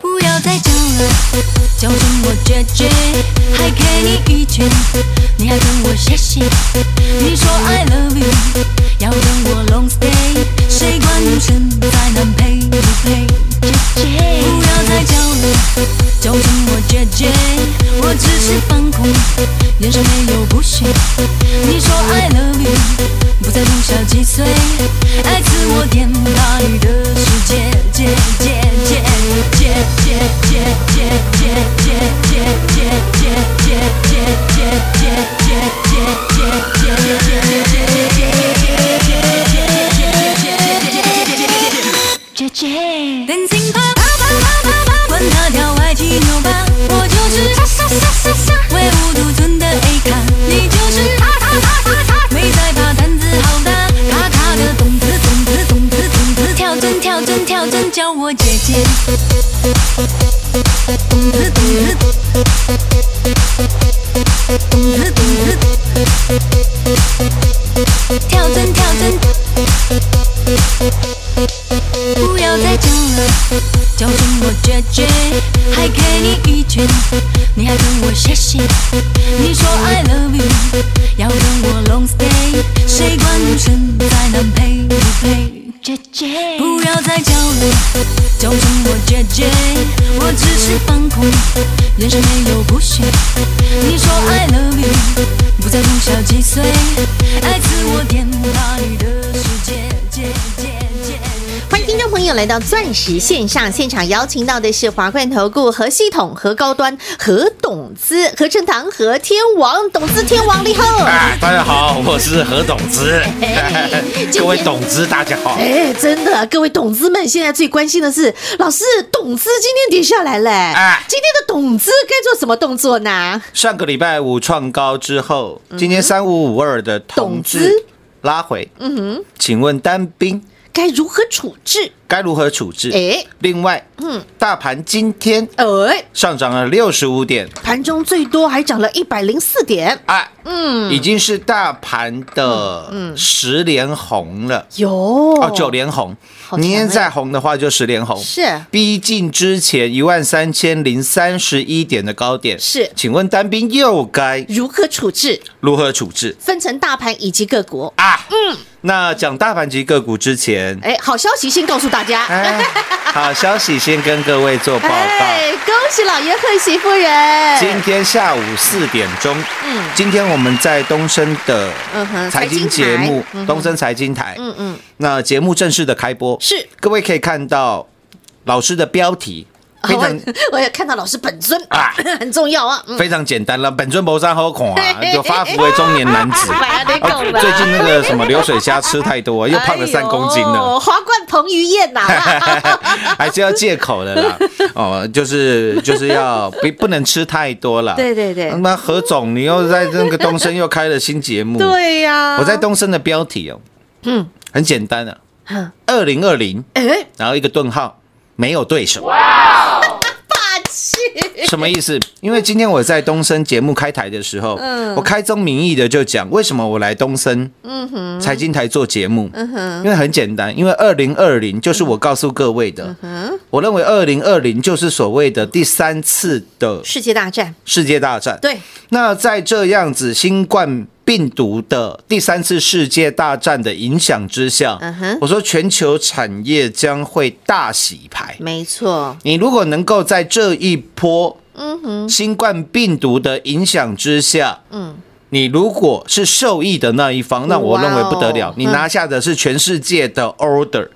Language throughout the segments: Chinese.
不要再叫了，叫声我姐姐，还给你一拳，你还跟我谢谢。你说 I love you，要跟我 long stay，谁管女生再难配不配？姐姐，不要再叫了，叫声我姐姐，我只是放空，眼神没有不屑。cayendo. 跳针跳针。不要再叫了，叫声我姐姐，还给你一拳，你还跟我谢谢。你说 I love you，要跟我 long stay，谁管女生再难陪不配？姐姐，不要再叫了，叫醒我姐姐，我只是放空，眼神没有不屑。你说爱来到钻石线上现场，邀请到的是华冠投顾何系统、何高端、何董资、何正堂、何天王，董资天王你好。啊，大家好，我是何董资哎，各位董资大家好。哎，真的，各位董资们现在最关心的是，老师，董资今天跌下来了，哎。今天的董资该做什么动作呢？上个礼拜五创高之后，今天三五五二的董资董资拉回，嗯哼，请问单兵该如何处置？该如何处置？哎，另外，嗯，大盘今天哎，上涨了六十五点，盘中最多还涨了一百零四点，哎，嗯，已经是大盘的十连红了。有哦，九连红明天哎再红的话就十连红，是逼近之前一万三千零三十一点的高点。是请问单兵又该如何处置？如何处置分成大盘以及个股。啊？嗯，那讲大盘及个股之前，哎，好消息先告诉大家。哎，好消息先跟各位做报告。哎，恭喜老爷贺喜夫人。今天下午四点钟，嗯，今天我们在东升的财经节目东升财经台，嗯嗯，那节目正式的开播，是各位可以看到老师的标题非常 我 我也看到老师本尊啊 很重要啊。嗯非常简单了，本尊谋山好看啊，就发福为中年男子。最近那个什么流水虾吃太多，又胖了三公斤了。华冠彭于晏呐。还是要戒口的啦，哦，就是就是要不不能吃太多了。对对对那何总，你又在那个东升又开了新节目，对呀。我在东升的标题哦，嗯，很简单啊，嗯二零二零，哎，然后一个顿号，没有对手，霸气。什么意思？因为今天我在东森节目开台的时候，嗯。我开宗明义的就讲为什么我来东升财经台做节目，嗯哼。因为很简单，因为二零二零就是我告诉各位的，嗯我认为二零二零就是所谓的第三次的世界大战，世界大战。对，那在这样子新冠病毒的第三次世界大战的影响之下，我说全球产业将会大洗牌。没错，你如果能够在这一波嗯哼，新冠病毒的影响之下，嗯，你如果是受益的那一方，那我认为不得了你拿下的是全世界的 order，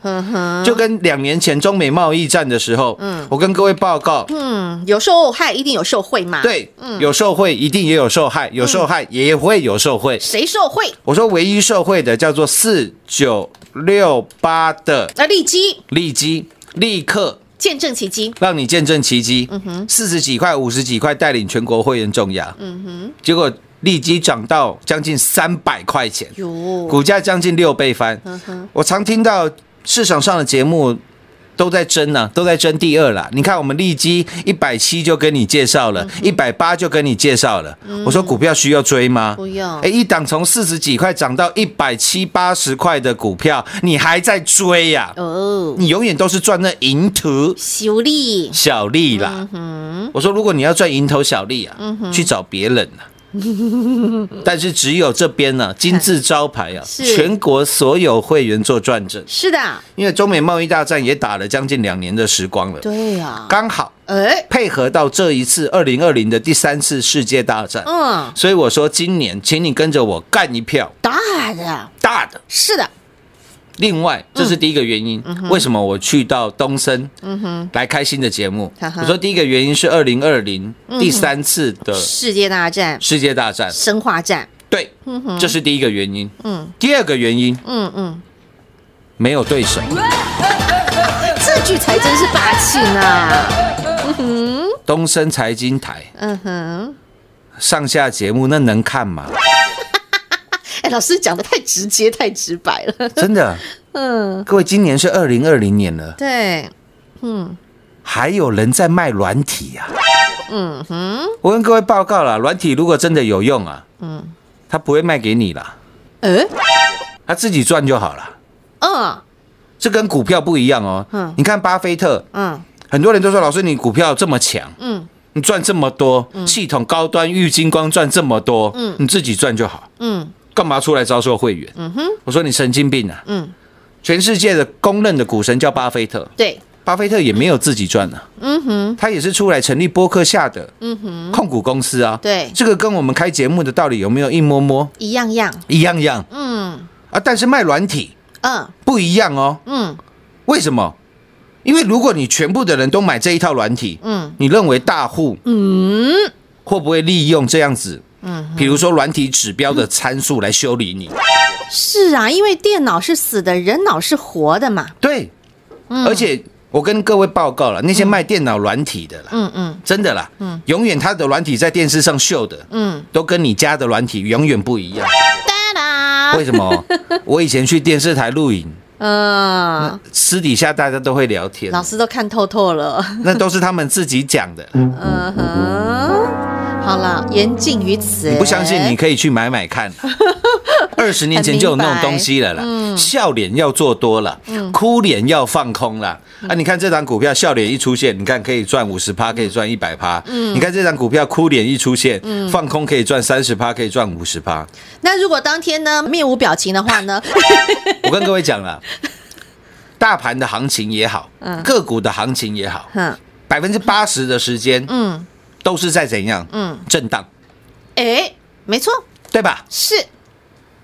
就跟两年前中美贸易战的时候，我跟各位报告，嗯，有受害一定有受贿嘛？，对，有受贿一定也有受害，有受害也会有受贿。谁受贿？我说唯一受贿的叫做四九六八的那利基。利基，立刻见证奇迹，让你见证奇迹。嗯哼。四十几块、五十几块带领全国会员重压，结果利基涨到将近三百块钱，股价将近六倍翻。我常听到市场上的节目都在争呢、都在争第二啦。你看我们利基一百七就跟你介绍了，一百八就跟你介绍了。我说股票需要追吗？不用哎，一档从四十几块涨到一百七八十块的股票，你还在追呀、哦，你永远都是赚那蝇头小利，小利啦。我说，如果你要赚蝇头小利啊，去找别人啊。但是只有这边呢、金字招牌啊，全国所有会员做转正，是的，因为中美贸易大战也打了将近两年的时光了，对呀，刚好哎，配合到这一次二零二零的第三次世界大战，嗯，所以我说今年请你跟着我干一票。大的，大的。是的，另外，这是第一个原因，为什么我去到东森来开新的节目？我说第一个原因是二零二零第三次的世界大战、世界大战，生化战，对，这是第一个原因。嗯。第二个原因嗯嗯，没有对手，这句才真是霸气呢。东森财经台嗯哼，上下节目那能看吗？哎，老师讲的太直接、太直白了。真的，嗯，各位，今年是二零二零年了，对，嗯。还有人在卖软体呀、嗯哼，我跟各位报告了，软体如果真的有用啊，嗯，他不会卖给你啦，嗯，他自己赚就好了。嗯这跟股票不一样哦。嗯。你看巴菲特，嗯。很多人都说老师你股票这么强，嗯。你赚这么多，系统高端玉金光赚这么多，嗯。你自己赚就好，嗯干嘛出来招收会员？嗯哼，我说你神经病啊！嗯，全世界的公认的股神叫巴菲特，对，巴菲特也没有自己赚啊，嗯哼，他也是出来成立波克下的嗯哼，控股公司啊。对这个跟我们开节目的道理有没有一摸摸一样样，一样样嗯啊？但是卖软体嗯不一样哦。嗯为什么？因为如果你全部的人都买这一套软体，嗯你认为大户嗯会不会利用这样子？嗯，比如说软体指标的参数来修理你？是啊，因为电脑是死的，人脑是活的嘛。对，嗯而且我跟各位报告了，那些卖电脑软体的啦，嗯嗯真的啦，嗯永远他的软体在电视上秀的，嗯，都跟你家的软体永远不一样。为什么？我以前去电视台录影，嗯，私底下大家都会聊天，老师都看透透了。那都是他们自己讲的。嗯哼，好了，言尽于此。你不相信，你可以去买买看。二十年前就有那种东西了啦，笑脸要做多了，哭脸要放空了。啊，你看这张股票笑脸一出现，你看可以赚五十趴，可以赚一百趴。你看这张股票哭脸一出现，放空可以赚三十趴，可以赚五十趴。那如果当天呢面无表情的话呢？我跟各位讲了，大盘的行情也好，个股的行情也好，哼，百分之八十的时间嗯都是在怎样？嗯，震荡，哎，没错，对吧？是，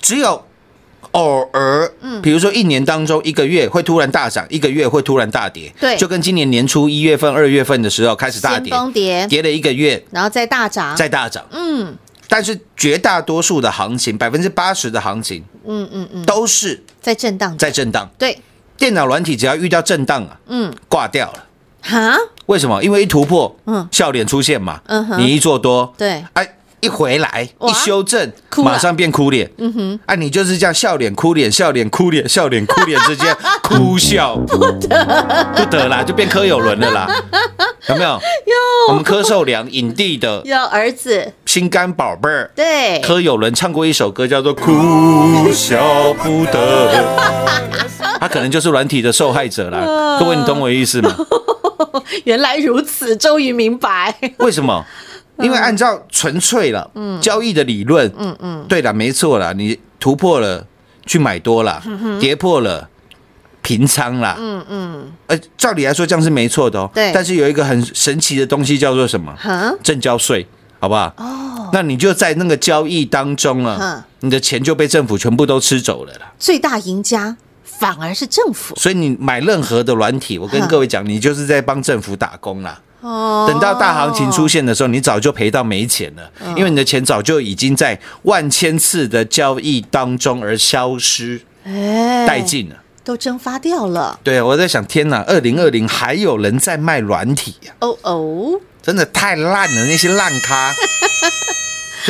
只有偶尔，嗯。比如说一年当中一个月会突然大涨，一个月会突然大跌，对。就跟今年年初一月份、二月份的时候开始大跌，崩跌，跌了一个月然后再大涨，再大涨，嗯。但是绝大多数的行情，百分之八十的行情嗯嗯嗯，都是在震荡，在震荡。对，电脑软体只要遇到震荡啊，嗯，挂掉了。哈，为什么？因为一突破，嗯。笑脸出现嘛，嗯哼。你一做多，对，哎，一回来一修正，马上变哭脸，嗯哼，啊，你就是这样笑脸哭脸，笑脸哭脸，笑脸哭脸之间哭笑。不得。不得啦，就变柯有伦了啦，有没有？我们柯受良影帝的有儿子，心肝宝贝儿。对，柯有伦唱过一首歌叫做《哭笑不得》，他可能就是软体的受害者啦。各位，你懂我意思吗？原来如此，终于明白，为什么？因为按照纯粹了交易的理论，嗯嗯，对了，没错了，你突破了去买多了，跌破了平仓了，嗯嗯，呃，照理来说这样是没错的哦。对。但是有一个很神奇的东西叫做什么？哈，正交税，好不好？哦，那你就在那个交易当中嗯啊，你的钱就被政府全部都吃走了啦。最大赢家反而是政府所以你买任何的软体，我跟各位讲，你就是在帮政府打工啦。哦等到大行情出现的时候，你早就赔到没钱了，嗯因为你的钱早就已经在万千次的交易当中而消失哎殆尽了。都蒸发掉了。对，我在想，天哪，二零二零还有人在卖软体呀、哦哦，真的太烂了，那些烂咖。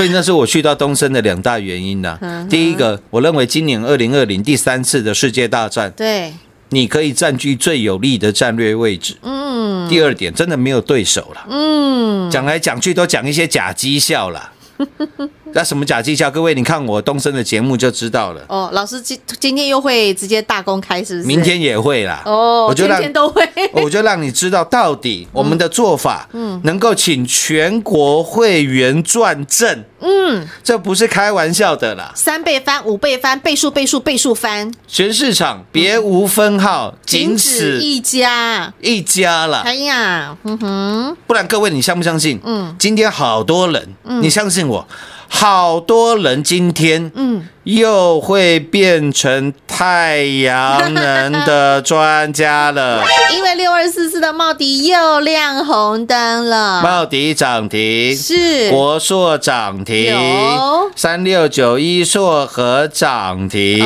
所以那是我去到东升的两大原因呢、嗯第一个，我认为今年二零二零第三次的世界大战，对，你可以占据最有利的战略位置。嗯。第二点，真的没有对手了。嗯。讲来讲去都讲一些假绩效了。那什么假绩效？各位，你看我东升的节目就知道了。哦，老师今今天又会直接大公开，是不是？明天也会啦。哦，天我就让天都会。我就让你知道到底我们的做法，嗯，能够请全国会员转正，嗯，这不是开玩笑的啦。三倍翻、五倍翻、倍数、倍数、倍数翻，全市场别无分号，仅止此一家。一家啦。哎呀，嗯哼，不然各位你相不相信？嗯，今天好多人，你相信我，好多人今天，嗯，又会变成太阳能的专家了。因为六二四四的茂迪又亮红灯了，茂迪涨停，是国硕涨停有，三六九一硕和涨停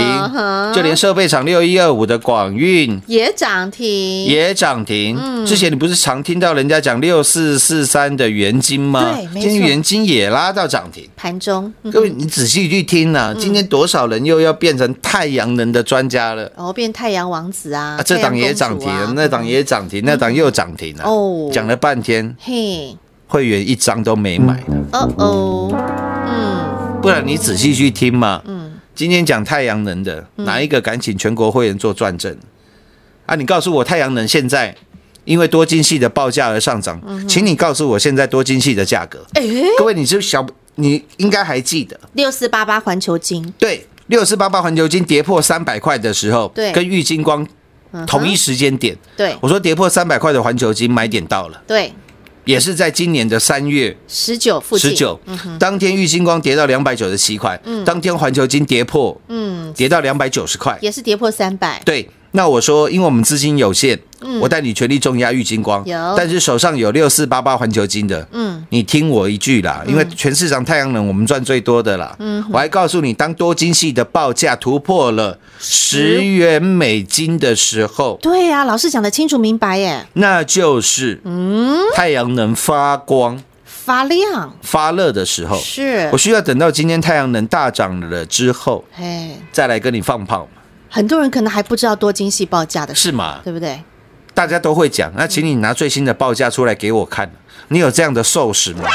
就连设备厂六一二五的广运也涨停，也涨停。嗯之前你不是常听到人家讲六四四三的元金吗？对没错今天元金也拉到涨停。盘中，嗯各位，你仔细去听呐、今天多少人又要变成太阳能的专家了？然后变太阳王子啊，啊，这档也涨停那档也涨停，那档又涨停了。哦。讲了半天，嘿，会员一张都没买。哦哦，嗯，不然你仔细去听嘛。嗯，今天讲太阳能的，哪一个敢请全国会员做转正？啊，你告诉我太阳能现在因为多晶系的报价而上涨，请你告诉我现在多晶系的价格。哎，各位，你是小，你应该还记得，六四八八环球金，对，六四八八环球金跌破三百块的时候，对。跟玉金光同一时间点，对。我说跌破三百块的环球金买点到了，对，也是在今年的三月十九附近，十九，当天玉金光跌到两百九十七块，嗯。当天环球金跌破，嗯，跌到两百九十块。也是跌破三百，对，那我说，因为我们资金有限，嗯。我带你全力重压玉金光，但是手上有六四八八环球金的，嗯，你听我一句啦，因为全市场太阳能我们赚最多的啦，嗯，我还告诉你，当多晶系的报价突破了十元美金的时候，对呀，老师讲的清楚明白耶，那就是嗯。太阳能发光发亮。发热的时候，是。我，需要等到今天太阳能大涨了之后，哎，再来跟你放炮嘛，很多人可能还不知道多精细报价的事，是吗？对不对？大家都会讲，那请你拿最新的报价出来给我看。你有这样的寿司吗？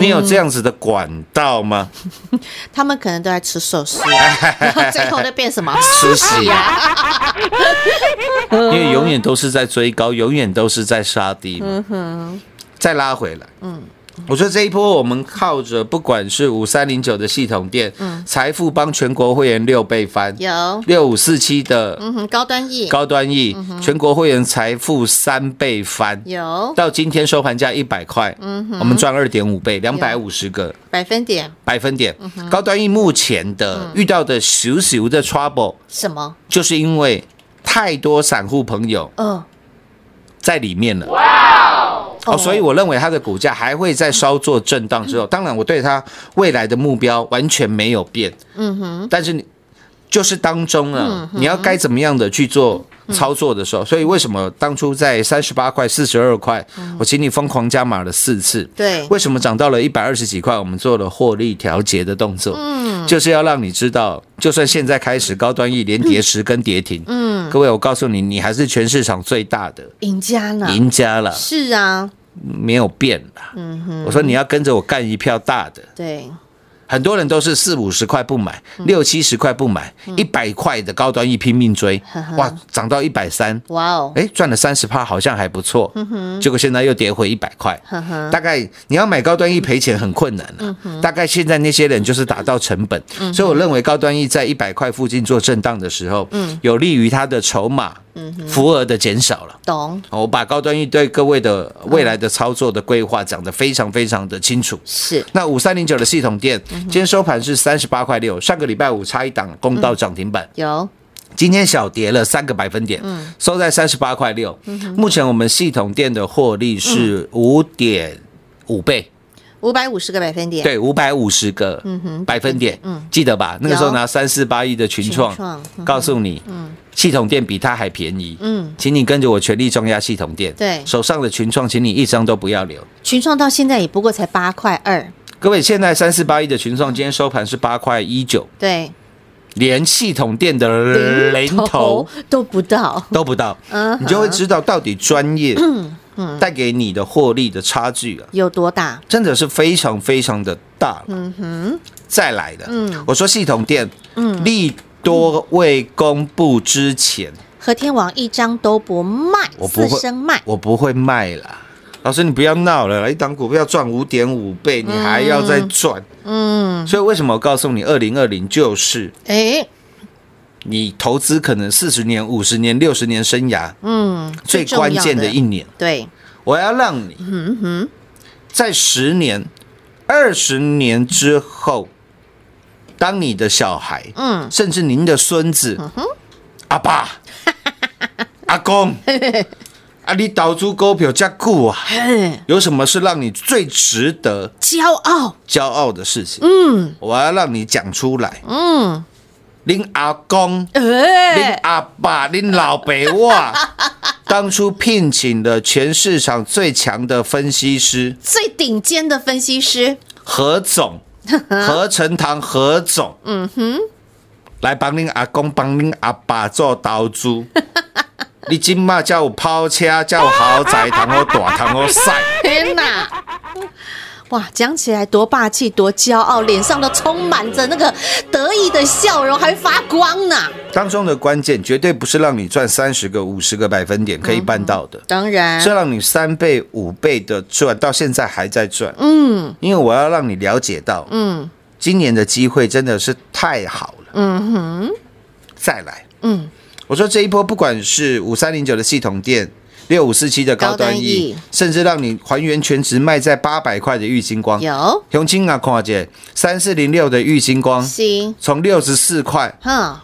你有这样子的管道吗？他们可能都在吃寿司，然 后最后就变什么？吃屎呀！因为永远都是在追高，永远都是在杀低嘛。再拉回来，嗯，我说这一波我们靠着不管是五三零九的系统店，嗯，财富帮全国会员六倍翻，有，六五四七的嗯哼，高端 E 高端 E，全国会员财富三倍翻。有。到今天收盘价一百块，嗯哼。我们赚二点五倍，两百五十个。百分点。百分点。高端 E 目前的遇到的小小的 trouble，什么？就是因为太多散户朋友嗯，在里面了。哦，所以我认为它的股价还会再稍作震荡之后，当然我对它未来的目标完全没有变。嗯哼，但是你就是当中啊，你要该怎么样的去做操作的时候，所以为什么当初在三十八块、四十二块，我请你疯狂加码了四次？对，为什么涨到了一百二十几块，我们做了获利调节的动作？嗯，就是要让你知道，就算现在开始高端 E 连跌十根跌停，嗯，各位，我告诉你，你还是全市场最大的赢家呢？赢家了，是啊，没有变啦。嗯哼，我说你要跟着我干一票大的，对，很多人都是四五十块不买，嗯。六七十块不买，一百块的高端一拼命追，哇，涨到一百三。哇哦，哎，赚了三十趴，好像还不错。结果现在又跌回一百块，大概你要买高端一赔钱很困难了、大概现在那些人就是达到成本，所以我认为高端一在一百块附近做震荡的时候，有利于它的筹码福额的减少了。懂我把高端 E 对各位的未来的操作的规划讲得非常非常的清楚。是。那五三零九的系统店，今天收盘是三十八块六，上个礼拜五差一档攻到涨停板，有。今天小跌了三个百分点，收在三十八块六。目前我们系统店的获利是五点五倍，五百五十个百分点，对，五百五十个百分点，记得吧？那个时候拿三四八亿的群创告诉你，系统店比它还便宜，嗯，请你跟着我全力重压系统店，对。手上的群创，请你一张都不要留。群创到现在也不过才八块二，各位，现在三四八亿的群创今天收盘是八块一九，对，连系统店的零头都不到，都不到，嗯你就会知道到底专业 带给你的获利的差距啊，有多大？真的是非常非常的大。嗯哼，再来的，嗯，我说系统店，嗯，利多未公布之前，和天王一张都不卖，我不会卖，我不会卖啦。老师，你不要闹了，一档股票赚五点五倍，你还要再赚，嗯，所以为什么我告诉你，二零二零就是哎，你投资可能四十年、五十年、六十年生涯嗯，最关键的一年，对，我要让你在十年、二十年之后，当你的小孩，嗯。甚至您的孙子，阿爸、阿公，啊，你投资股票这久啊，嘿。有什么是让你最值得骄傲，骄傲的事情？嗯。我要让你讲出来。嗯，恁阿公。恁 哎，阿爸、恁老爸我，当初聘请了全市场最强的分析师最顶尖的分析师，何总，何成堂何总，嗯哼，来帮恁阿公、帮恁阿爸做投资。你今嘛叫有跑车，叫有豪宅，通好大，通好晒。天哪！哇，讲起来多霸气，多骄傲，脸上都充满着那个得意的笑容，还发光呢。当中的关键绝对不是让你赚三十个、五十个百分点可以办到的。当然是让你三倍、五倍的赚，到现在还在赚。嗯因为我要让你了解到，嗯今年的机会真的是太好了。嗯哼，再来，嗯，我说这一波不管是五三零九的系统店，六五四七的高高端端 E，E，甚至让你还原全值卖在八百块的玉金光，有。雄青啊，看姐三四零六的玉金光，行，从六十四块，哼，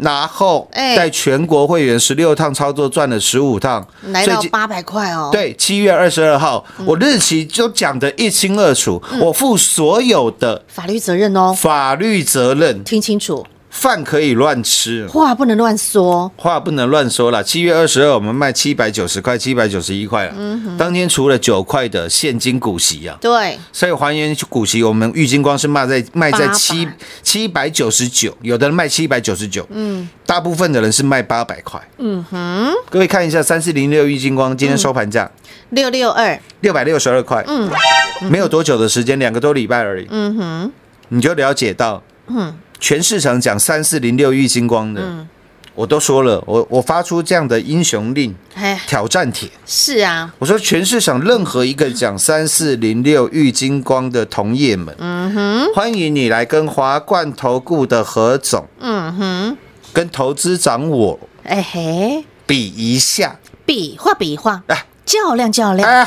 然后哎。在全国会员十六趟操作赚了十五趟，来到八百块哦。，对，七月二十二号，嗯。我日期就讲得一清二楚，我负所有的法律责任哦，法律责任，听清楚，饭可以乱吃。话不能乱说。话不能乱说了。七月二十二，我们卖七百九十块，七百九十一块了。当天除了九块的现金股息啊，对，所以还原股息，我们玉金光是卖在卖在七七百九十九，有的人卖七百九十九，嗯，大部分的人是卖八百块。嗯哼，各位看一下三四零六玉金光今天收盘价。六六二，六百六十二块，嗯，没有多久的时间，两个多礼拜而已，嗯哼，你就了解到，嗯，全市场讲三四零六玉金光的，我都说了，我我发出这样的英雄令哎，挑战帖，是啊，我说全市场任何一个讲三四零六玉金光的同业们，嗯哼，欢迎你来跟华冠投顾的何总，嗯哼，跟投资长我哎嘿，比一下，比划比划，哎较量较量，哎，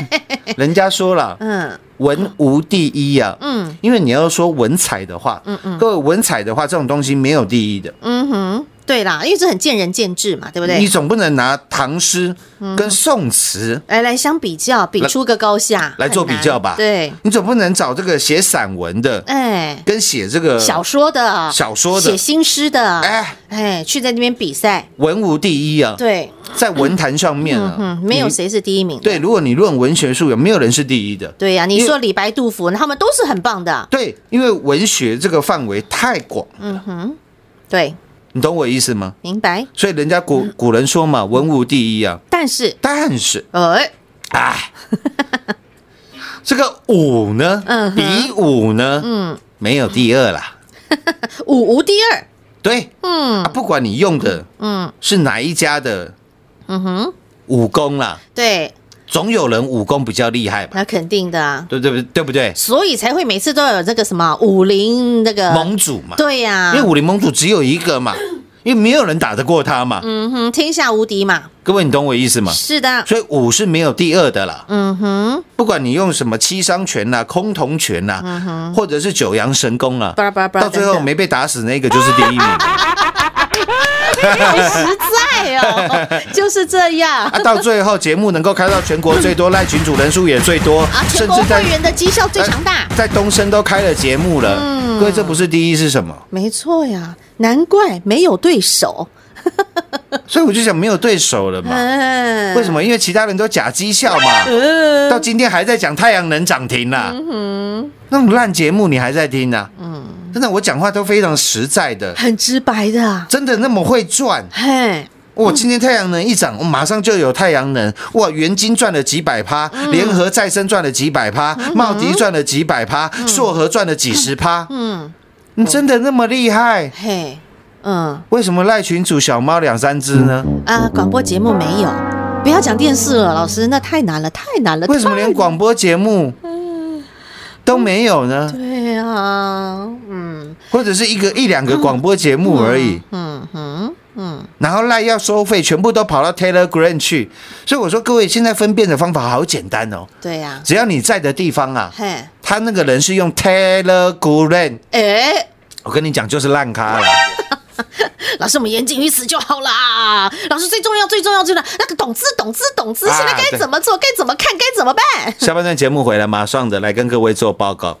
人家说了。嗯。文无第一啊，嗯。因为你要说文采的话，嗯嗯，各位文采的话，这种东西没有第一的，嗯哼，对啦，因为这很见仁见智嘛，对不对？你对？总不能拿唐诗跟宋词，来来相比较，比出个高下，来做比较吧。对，你总不能找这个写散文的哎，跟写这个小说的，小说的。写新诗的，哎。哎，去在那边比赛，文无第一啊，对，在文坛上面啊，嗯，没有你谁是第一名的，对，如果你论文学术，有没有人是第一的？对呀，你说李白、杜甫，他们都是很棒的，对，因为文学这个范围太广嗯哼，对，你懂我意思吗？明白。所以人家古古人说嘛，文武第一啊，但是，但是。哎，哎，这个武呢，嗯比武呢，嗯，没有第二啦。武无第二，对，嗯。啊，不管你用的嗯。是哪一家的嗯哼，武功啦，对，总有人武功比较厉害吧？那肯定的啊，对对不对不对？所以才会每次都有这个什么武林那个盟主嘛，对呀，因为武林盟主只有一个嘛，因为没有人打得过他嘛。嗯哼，天下无敌嘛，各位，你懂我意思吗？是的，所以武是没有第二的啦。嗯哼，不管你用什么七伤拳呐、空瞳拳呐、或者是九阳神功啊，巴拉巴拉巴拉到最后没被打死那个就是第一名。好实在哦，就是这样啊，到最后节目能够开到全国最多，赖群主人数也最多，啊，全国会员的绩效最强大，在东升都开了节目了。嗯各位，这不是第一是什么？没错呀，难怪没有对手。所以我就想没有对手了嘛。嗯，为什么？因为其他人都假绩效嘛。嗯到今天还在讲太阳能涨停啦。那种烂节目你还在听呢？嗯，真的，我讲话都非常实在的，很直白的啊，真的那么会赚。嘿，我，今天太阳能一涨，我马上就有太阳能。哇，元金赚了几百趴，联合再生赚了几百趴，茂迪赚了几百趴，硕和赚了几十趴。嗯，你真的那么厉害？嘿，嗯为什么赖群主小猫两三只呢？啊，广播节目没有，不要讲电视了，老师，那太难了，太难了。为什么连广播节目都没有呢？对啊，嗯或者是一个一两个广播节目而已，嗯哼嗯，然后赖要收费，全部都跑到 Telegram 去。所以我说，各位现在分辨的方法好简单哦，对呀，只要你在的地方啊，嘿，他那个人是用 Telegram，哎。我跟你讲就是烂咖了。老师，我们言尽于此就好啦。老师，最重要、最重要、就是，那个懂字、懂字、懂资，啊现在该怎么做？该怎么看？该怎么办？下半段节目回来，马上的来跟各位做报告。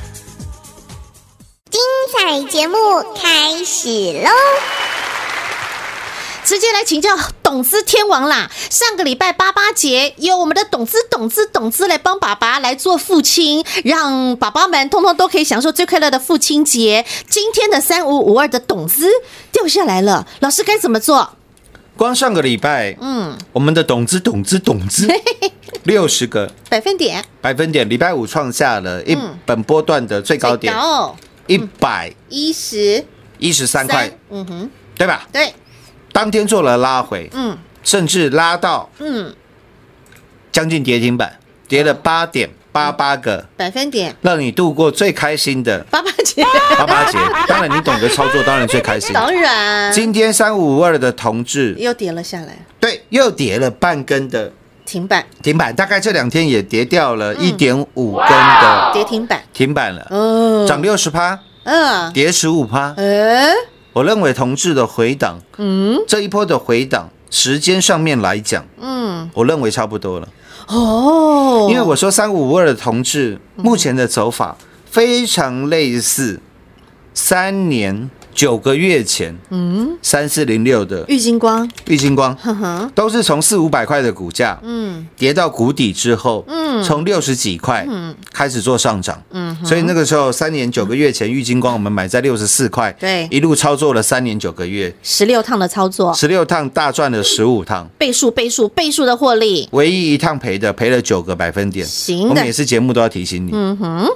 彩节目开始喽！直接来请教董资天王啦！上个礼拜八八节，由我们的董资、董资、董资来帮爸爸来做父亲，让爸爸们通通都可以享受最快乐的父亲节。今天的三五五二的董资掉下来了，老师该怎么做？光上个礼拜，嗯，我们的董资、董资、董资 六十个百分点百分点，礼拜五创下了一嗯本波段的最高点最高一百一十一十三块，嗯哼，对吧？对，当天做了拉回，嗯。甚至拉到嗯，将近跌停板，跌了八点八八个，百分点。让你度过最开心的八八节，八八节。当然，你懂得操作，当然最开心。当然。今天三五五二的同志，又跌了下来，对，又跌了半根的停板。停板，大概这两天也跌掉了一点五根的。跌停板，停板了，嗯，涨六十趴，嗯，跌十五趴。哎，我认为同志的回档，嗯。这一波的回档时间上面来讲，嗯，我认为差不多了。哦，因为我说三五五二的同志目前的走法非常类似三年九个月前，嗯，三四零六的玉金光，玉金光，呵呵，都是从四五百块的股价，嗯。跌到谷底之后，嗯。从六十几块嗯。开始做上涨，嗯哼，所以那个时候三年九个月前，玉金光我们买在六十四块，对。一路操作了三年九个月，十六趟的操作，十六趟大赚了十五趟，倍数倍数倍数的获利，唯一一趟赔的赔了九个百分点。行的。我们每，次节目都要提醒你。嗯哼，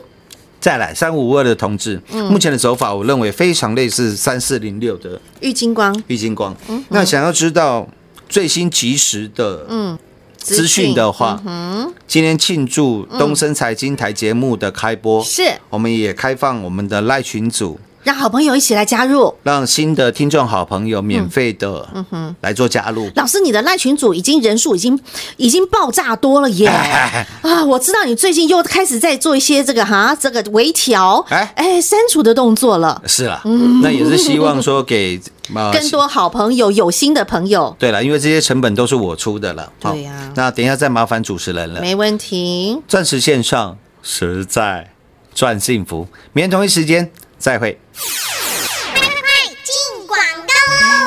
再来三五五二的同志，目前的走法我认为非常类似三四零六的玉金光，玉金光。那想要知道最新及时的嗯，资讯的话，嗯，今天庆祝东森财经台节目的开播，是。我们也开放我们的赖群组，让好朋友一起来加入。让新的听众好朋友免费的嗯哼来做加入。老师，你的赖群组已经人数已经已经爆炸多了耶！啊，我知道你最近又开始在做一些这个哈这个微调，哎哎删除的动作了。是啦，那也是希望说给呃 更多好朋友，有心的朋友，对了，因为这些成本都是我出的了。好对呀那等一下再麻烦主持人了。没问题。钻石线上实在赚幸福，明天同一时间再会。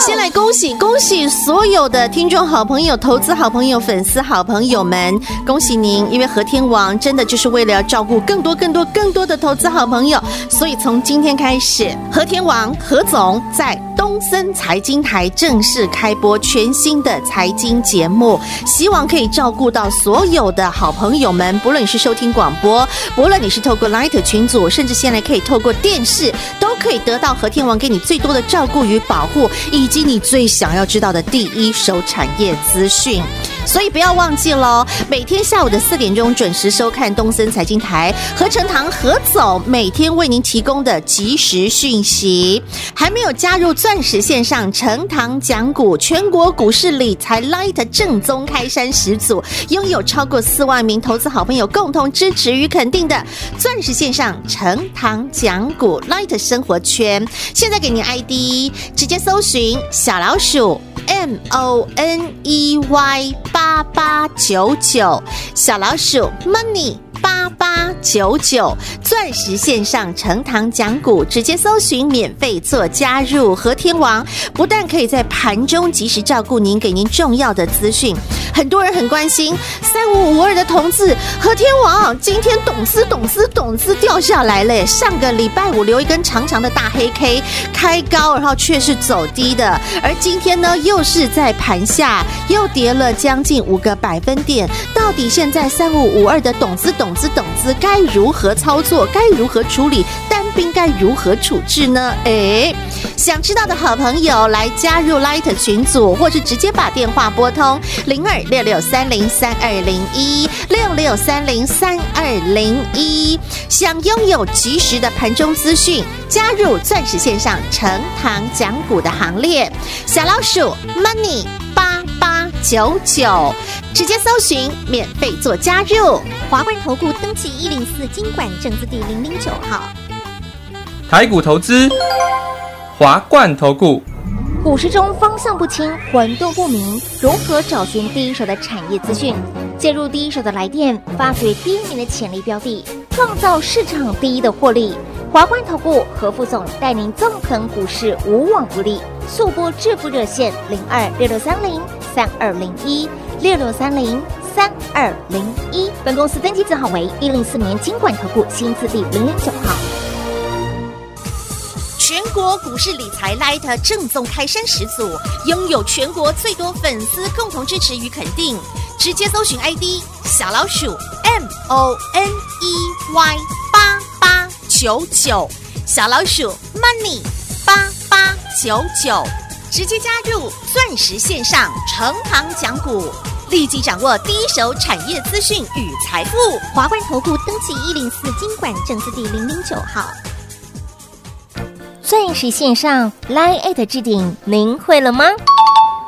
先来恭喜恭喜所有的听众好朋友、投资好朋友、粉丝好朋友们，恭喜您！因为和天王真的就是为了要照顾更多、更多、更多的投资好朋友，所以从今天开始，和天王何总在东森财经台正式开播全新的财经节目，希望可以照顾到所有的好朋友们，不论你是收听广播，不论你是透过 Light 群组，甚至现在可以透过电视，都可以得到和天王给你最多的照顾与保护，以及你最想要知道的第一手产业资讯。所以不要忘记喽，每天下午的四点钟准时收看东森财经台，何成堂何总每天为您提供的即时讯息。还没有加入钻石线上成堂讲股，全国股市理财 Light 正宗开山始祖，拥有超过四万名投资好朋友共同支持与肯定的钻石线上成堂讲股 Light 生活圈，现在给您 ID，直接搜寻小老鼠。M O N E Y 八八九九，小老鼠 Money 八八九九，钻石线上成堂讲股，直接搜寻免费做加入。和天王不但可以在盘中及时照顾您，给您重要的资讯。很多人很关心三五五二的同志和天王，今天董思董思董思掉下来了。上个礼拜五留一根长长的大黑 K，开高然后却是走低的，而今天呢又是在盘下又跌了将近五个百分点。到底现在三五五二的董资董种子，种子该如何操作？该如何处理？单兵该如何处置呢？诶，想知道的好朋友来加入 Light 群组，或是直接把电话拨通零二六六三零三二零一六六三零三二零一。想拥有及时的盘中资讯，加入钻石线上成堂讲股的行列。小老鼠 Money 八八九九，直接搜寻免费做加入。华冠投顾登记一零四经管证字第零零九号。台股投资，华冠投顾。股市中方向不清、混沌不明，如何找寻第一手的产业资讯？介入第一手的来电，发掘第一名的潜力标的，创造市场第一的获利。华冠投顾何副总带领纵横股市，无往不利。速播致富热线零二六六三零三二零一六六三零三二零一。本公司登记字号为一零四年经管投顾新字第零零九号。全国股市理财 Light 正宗开山始祖，拥有全国最多粉丝共同支持与肯定。直接搜寻 ID 小老鼠 M O N E Y 八八九九，小老鼠 Money 九九，直接加入钻石线上成行讲股，立即掌握第一手产业资讯与财富。华冠投顾登记一零四经管证字第零零九号。钻石线上 Line at 置顶，您会了吗？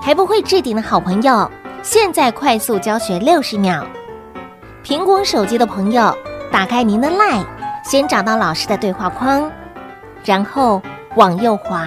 还不会置顶的好朋友，现在快速教学六十秒。苹果手机的朋友，打开您的 Line，先找到老师的对话框，然后往右滑，